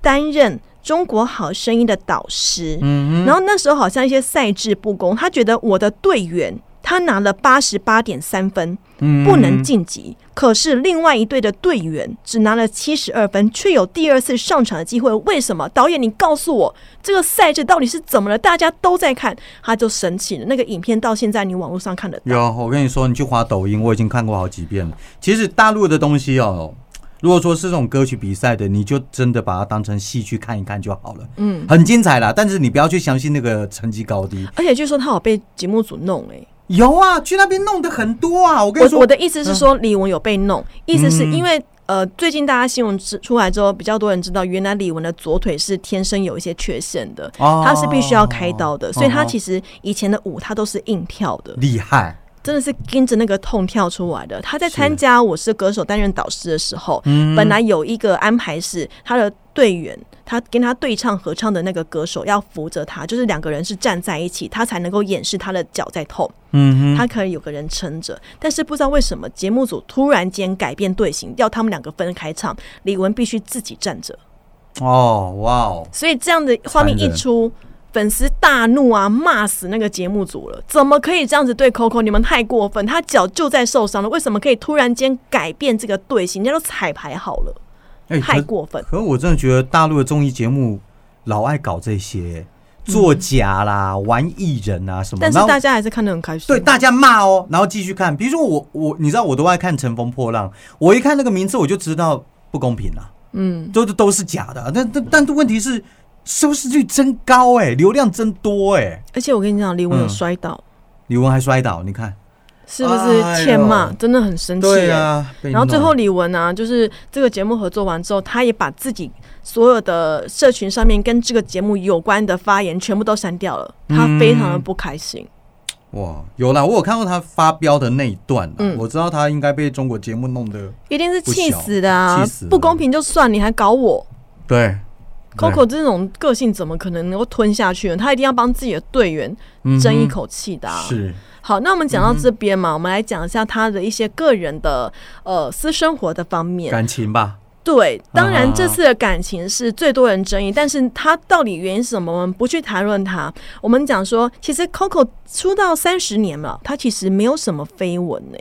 担任中国好声音的导师，嗯然后那时候好像一些赛制不公，他觉得我的队员他拿了八十八点三分，哼不能晋级。可是另外一队的队员只拿了七十二分，却有第二次上场的机会。为什么？导演，你告诉我这个赛制到底是怎么了？大家都在看，他就神奇了。那个影片到现在你网络上看得到。有，我跟你说，你去滑抖音，我已经看过好几遍了。其实大陆的东西哦，如果说是这种歌曲比赛的，你就真的把它当成戏去看一看就好了，嗯，很精彩啦。但是你不要去相信那个成绩高低。而且据说他有被节目组弄哎、有啊，去那边弄的很多啊。我跟你说，我我的意思是说，李玟有被弄，意思是嗯。因为呃，最近大家新闻出出来之后，比较多人知道，原来李玟的左腿是天生有一些缺陷的，哦。他是必须要开刀的，所以他哦其实以前的舞他都是硬跳的，厉害，真的是跟着那个痛跳出来的。他在参加《我是歌手》担任导师的时候，嗯本来有一个安排是他的队员，他跟他对唱合唱的那个歌手要扶着他，就是两个人是站在一起，他才能够掩饰他的脚在痛。嗯他可以有个人撑着，但是不知道为什么节目组突然间改变队形，要他们两个分开唱，李玟必须自己站着，哦，哇哦，所以这样的画面一出。粉丝大怒啊，骂死那个节目组了！怎么可以这样子对 Coco？你们太过分！他脚就在受伤了，为什么可以突然间改变这个队形？人家都彩排好了，哎、太过分！可我真的觉得大陆的综艺节目老爱搞这些作假啦、玩艺人啊什么，但是大家还是看得很开心。对大家骂哦，然后继续看。比如说我我，你知道我都爱看《乘风破浪》，我一看那个名字我就知道不公平啦，嗯，都都是假的。但但但问题是收视率真高哎、流量真多哎、而且我跟你讲，李玟有嗯摔倒，李玟还摔倒，你看，是不是欠骂？真的很生气、耶。啊，然后最后李玟啊，就是这个节目合作完之后，他也把自己所有的社群上面跟这个节目有关的发言全部都删掉了，他非常的不开心。哇，有啦，我有看过他发飙的那一段啦，嗯。我知道他应该被中国节目弄得一定是气死的啊不公平就算，你还搞我。对。，Coco 这种个性怎么可能能够吞下去呢？他一定要帮自己的队员争一口气的、啊。是，好，那我们讲到这边嘛，我们来讲一下他的一些个人的呃私生活的方面。感情吧，对，当然啊这次的感情是最多人争议，但是他到底原因是什么？我们不去谈论他。我们讲说，其实 Coco 出道三十年了，他其实没有什么绯闻呢。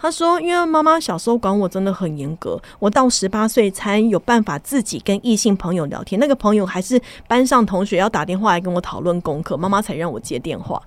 他说：“因为妈妈小时候管我真的很严格，我到十八岁才有办法自己跟异性朋友聊天。那个朋友还是班上同学要打电话来跟我讨论功课，妈妈才让我接电话。”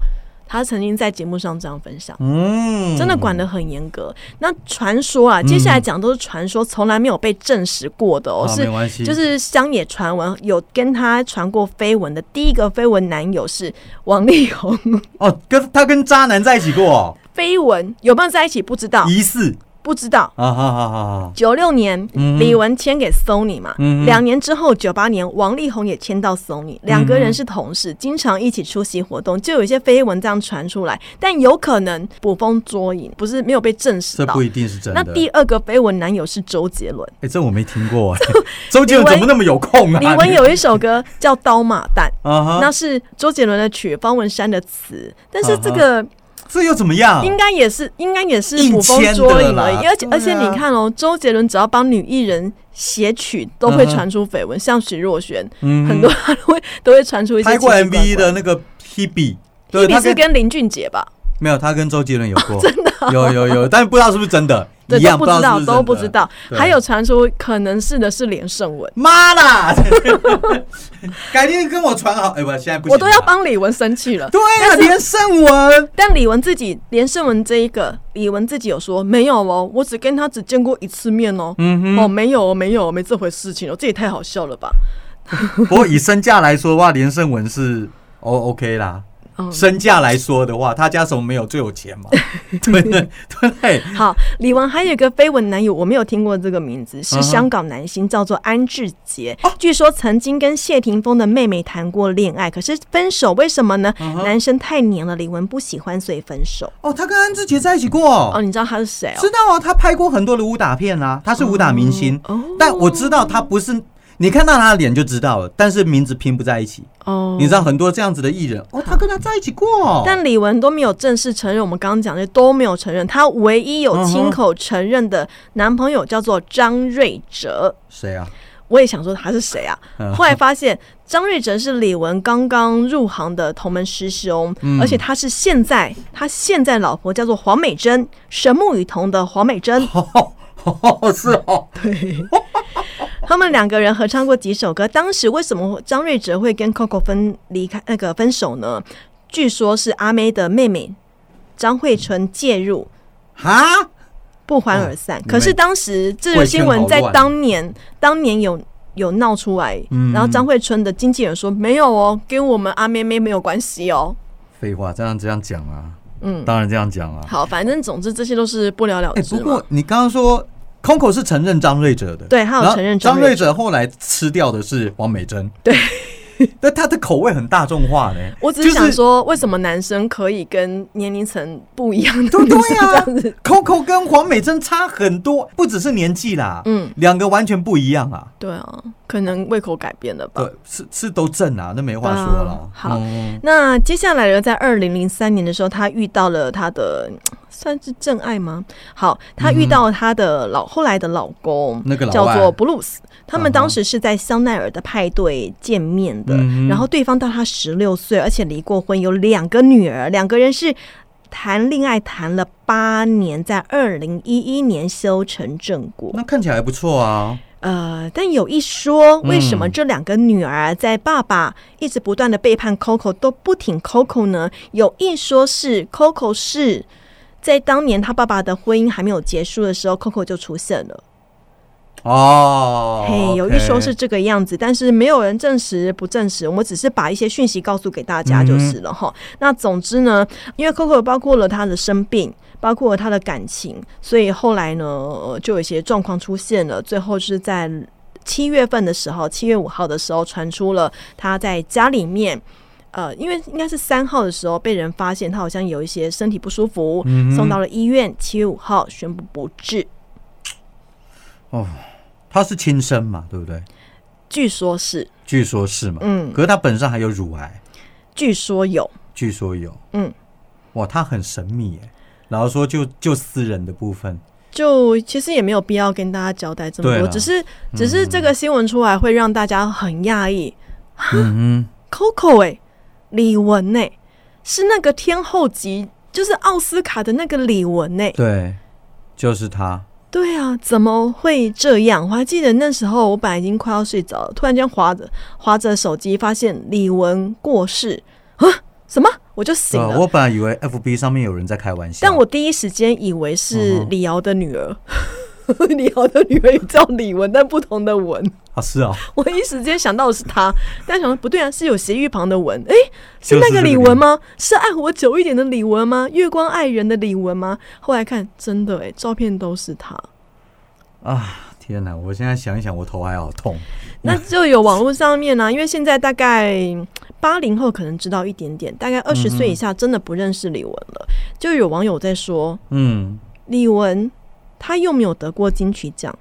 他曾经在节目上这样分享。嗯，真的管得很严格。那传说啊，接下来讲都是传说，从来没有被证实过的哦，好是就是乡野传闻，有跟他传过绯闻的第一个绯闻男友是王力宏。哦，跟他跟渣男在一起过哦，绯闻有没有在一起不知道，疑似。不知道。啊，好好好好，九六年，嗯李玟签给 Sony 嘛，嗯两年之后，九八年，王力宏也签到 Sony，两个人是同事，经常一起出席活动，就有一些绯闻这样传出来，但有可能捕风捉影，不是没有被证实到。这不。一定是真的。那第二个绯闻男友是周杰伦，哎，这我没听过哎，周杰伦怎么那么有空啊？李玟有一首歌叫《刀马旦》，啊哈，那是周杰伦的曲，方文山的词，但是这个这又怎么样？应该也是，应该也是捕风捉影而已。而且、啊而且你看哦，周杰伦只要帮女艺人写曲，都会传出绯闻，像许若瑄，嗯很多他都会 都会传出一些拍过 MV 的那个 Hebe，对，你他是跟林俊杰吧？没有，他跟周杰伦有过，真的有有有，但不知道是不是真的，对，一样都不知道，都不知道。对还有传出可能是的是连胜文，妈啦！改天跟我传好，哎，我，现在不行，我都要。帮李玟生气了。对啊，连胜文，但李玟自己连胜文这一个，李玟自己有说没有哦，我只跟他只见过一次面哦。嗯哦，没有没有没这回事情哦，这也太好笑了吧？不过以身价来说的话，连胜文是 O OK 啦。嗯身价来说的话，他家什么没有最有钱嘛？对对对，好，李玟还有一个绯闻男友，我没有听过这个名字，是香港男星，叫做安志杰。哦据说曾经跟谢霆锋的妹妹谈过恋爱，可是分手，为什么呢？男生太黏了，李玟不喜欢，所以分手。哦，他跟安志杰在一起过，哦，你知道他是谁哦？知道啊，他拍过很多的武打片啊，他是武打明星，哦但我知道他不是，你看到他的脸就知道了，但是名字拼不在一起。哦你知道很多这样子的艺人，哦，他跟他在一起过，但李玟都没有正式承认，我们刚刚讲的都没有承认。他唯一有亲口承认的男朋友叫做张瑞哲。谁啊？我也想说他是谁啊？嗯后来发现张瑞哲是李玟刚刚入行的同门师兄，嗯而且他是现在他现在老婆叫做黄美珍，神木雨桐的黄美珍。哦，是哦，他们两个人合唱过几首歌。当时为什么张瑞哲会跟 Coco 分离开那个分手呢？据说是阿妹的妹妹张惠春介入，哈，不欢而散。哦可是当时这个新闻在当年当年有有闹出来，嗯然后张惠春的经纪人说没有哦，跟我们阿妹妹没有关系哦。废话，这样这样讲啊，嗯，当然这样讲啊。好，反正总之这些都是不了了哎，之嘛。不过你刚刚说 Coco 是承认张瑞哲的，对他有承认张瑞瑞哲后来吃掉的是王美珍，对。那他的口味很大众化呢。我只是想说，为什么男生可以跟年龄层不一样的 对女生对啊这样子？Coco 跟黄美珍差很多，不只是年纪啦，嗯，两个完全不一样啊。对啊，可能胃口改变了吧。对，是是都正啊，那没话说了啊。好嗯那接下来呢，在二零零三年的时候，他遇到了他的嗯算是真爱吗？好，她遇到了他的老、后来的老公，那个叫做布鲁斯。他们当时是在香奈儿的派对见面的，嗯然后对方到她十六岁，而且离过婚，有两个女儿，两个人是谈恋爱谈了八年，在二零一一年修成正果。那看起来还不错啊。呃，但有一说，为什么嗯这两个女儿在爸爸一直不断的背叛 Coco 都不挺 Coco 呢？有一说是 Coco 是在当年他爸爸的婚姻还没有结束的时候，Coco 就出现了。哦，嘿，有一说是这个样子，但是没有人证实不证实，我们只是把一些讯息告诉给大家就是了哈。那总之呢，因为 Coco 包括了他的生病。包括了他的感情，所以后来呢，呃就有一些状况出现了。最后是在七月份的时候，七月五号的时候传出了他在家里面，呃，因为应该是三号的时候被人发现他好像有一些身体不舒服，嗯送到了医院。七月五号宣布不治，哦他是亲生嘛，对不对？据说是，据说是嘛。嗯，可是他本身还有乳癌，据说有，据说有。嗯。哇，他很神秘耶。然后说就就私人的部分，就其实也没有必要跟大家交代这么多，只是只是这个新闻出来会让大家很讶异。嗯 Coco 哎、李玟呢、是那个天后级，就是奥斯卡的那个李玟哎、哼，对，就是他。对啊，怎么会这样？我还记得那时候我本来已经快要睡着了，突然间划着划着手机，发现李玟过世啊！什么？我就醒了。我本来以为 FB 上面有人在开玩笑，但我第一时间以为是李瑶的女儿，李敖的女儿也叫李文，但不同的文。啊，是啊，我一时间想到的是他，但想说不对啊，是有斜玉旁的文，哎、是就是那个李文吗？是爱我久一点的李文吗？月光爱人的李文吗？后来看，真的哎、照片都是他。啊，天哪！我现在想一想，我头还好痛。那就有网络上面呢、因为现在大概八零后可能知道一点点，大概二十岁以下真的不认识李玟了。就有网友在说，嗯，李玟她又没有得过金曲奖，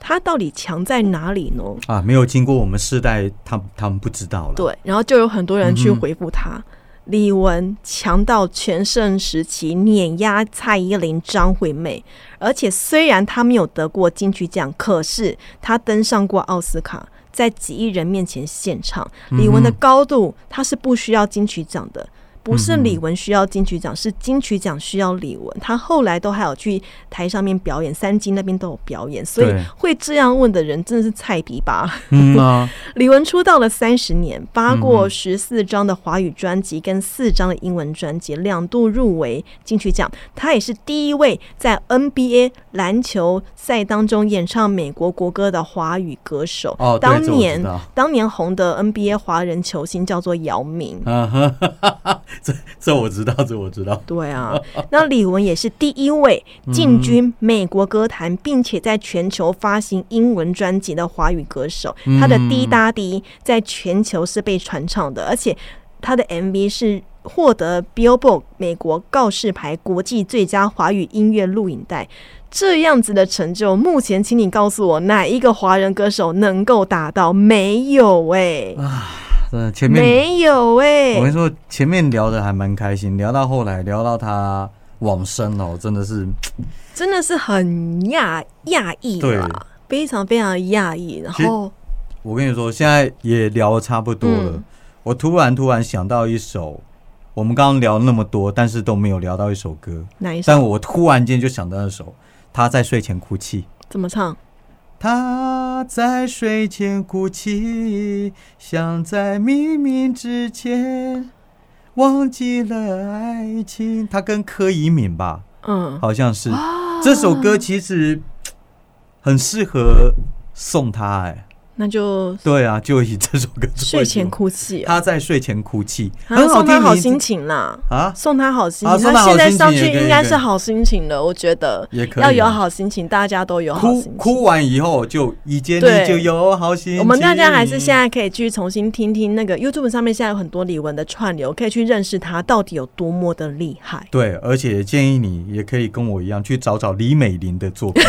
他到底强在哪里呢？啊，没有经过我们世代，他他们不知道了。，对，然后就有很多人去回复他。李玟强到全盛时期碾压蔡依林、张惠妹，而且虽然她没有得过金曲奖，可是她登上过奥斯卡，在几亿人面前献唱。李玟的高度，她是不需要金曲奖的。不是李玟需要金曲奖，是金曲奖需要李玟。他后来都还有去台上面表演，三金那边都有表演，所以会这样问的人真的是菜逼吧？嗯啊，李玟出道了三十年，发过嗯十四张的华语专辑跟四张的英文专辑，两度入围金曲奖。他也是第一位在 NBA 篮球赛当中演唱美国国歌的华语歌手。哦，当年当年红的 NBA 华人球星叫做姚明。啊哈哈哈哈，这这我知道，这我知道。对啊，那李玟也是第一位进军美国歌坛，并且在全球发行英文专辑的华语歌手。他的《滴答滴》在全球是被传唱的，而且他的 MV 是获得 Billboard 美国告示牌国际最佳华语音乐录影带。这样子的成就，目前请你告诉我，哪一个华人歌手能够达到？没有哎、真的，前面没有哎、我跟你说，前面聊的还蛮开心，聊到后来，聊到他往生哦，真的是 真的是很讶讶异对啦，非常非常讶异。然后我跟你说，现在也聊得差不多了。嗯我突然突然想到一首，我们刚刚聊那么多，但是都没有聊到一首歌，哪一首但我突然间就想到那首，他在睡前哭泣。怎么唱？他在睡前哭泣，想在黎明之前忘记了爱情。他跟柯以敏吧，嗯，好像是。这首歌其实很适合送他，哎，那就对啊，就以这首歌睡前哭泣啊，他在睡前哭泣，啊很好送他好心情啦。啊，送他好心情，他现在上去应该是好心情了，我觉得。也可以要有好心情，大家都有好哭心情。哭完以后就一见对。你就有好心情。我们大家还是现在可以去重新听听那个 YouTube 上面现在有很多李玟的串流，可以去认识他到底有多么的厉害。对，而且建议你也可以跟我一样去找找李美玲的作品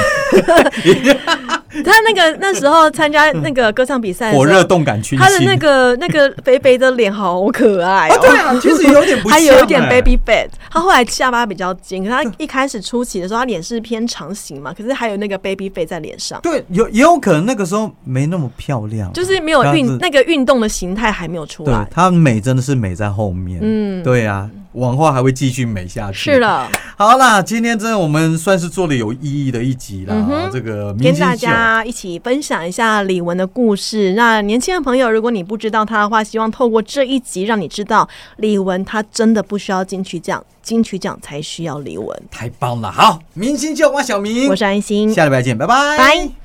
他那个那时候参加那个歌唱比赛《火热动感群》。他的那个那个肥肥的脸好可爱哦，哦。对啊，其实有点 还有一点哎 baby fat，他后来下巴比较尖，可是他一开始初期的时候，他脸是偏长型嘛，可是还有那个 baby fat 在脸上，对，有也有可能那个时候没那么漂亮，就是没有运那个运动的形态还没有出对来。他美真的是美在后面，嗯对啊，往后还会继续美下去。是，的，好啦，今天真的我们算是做了有意义的一集啦，这个跟大。家一起分享一下李玟的故事。那年轻的朋友，如果你不知道他的话，希望透过这一集让你知道，李玟她真的不需要金曲奖，金曲奖才需要李玟。太棒了！好，明星秀，我小明，我是安心，下礼拜见，拜拜，拜。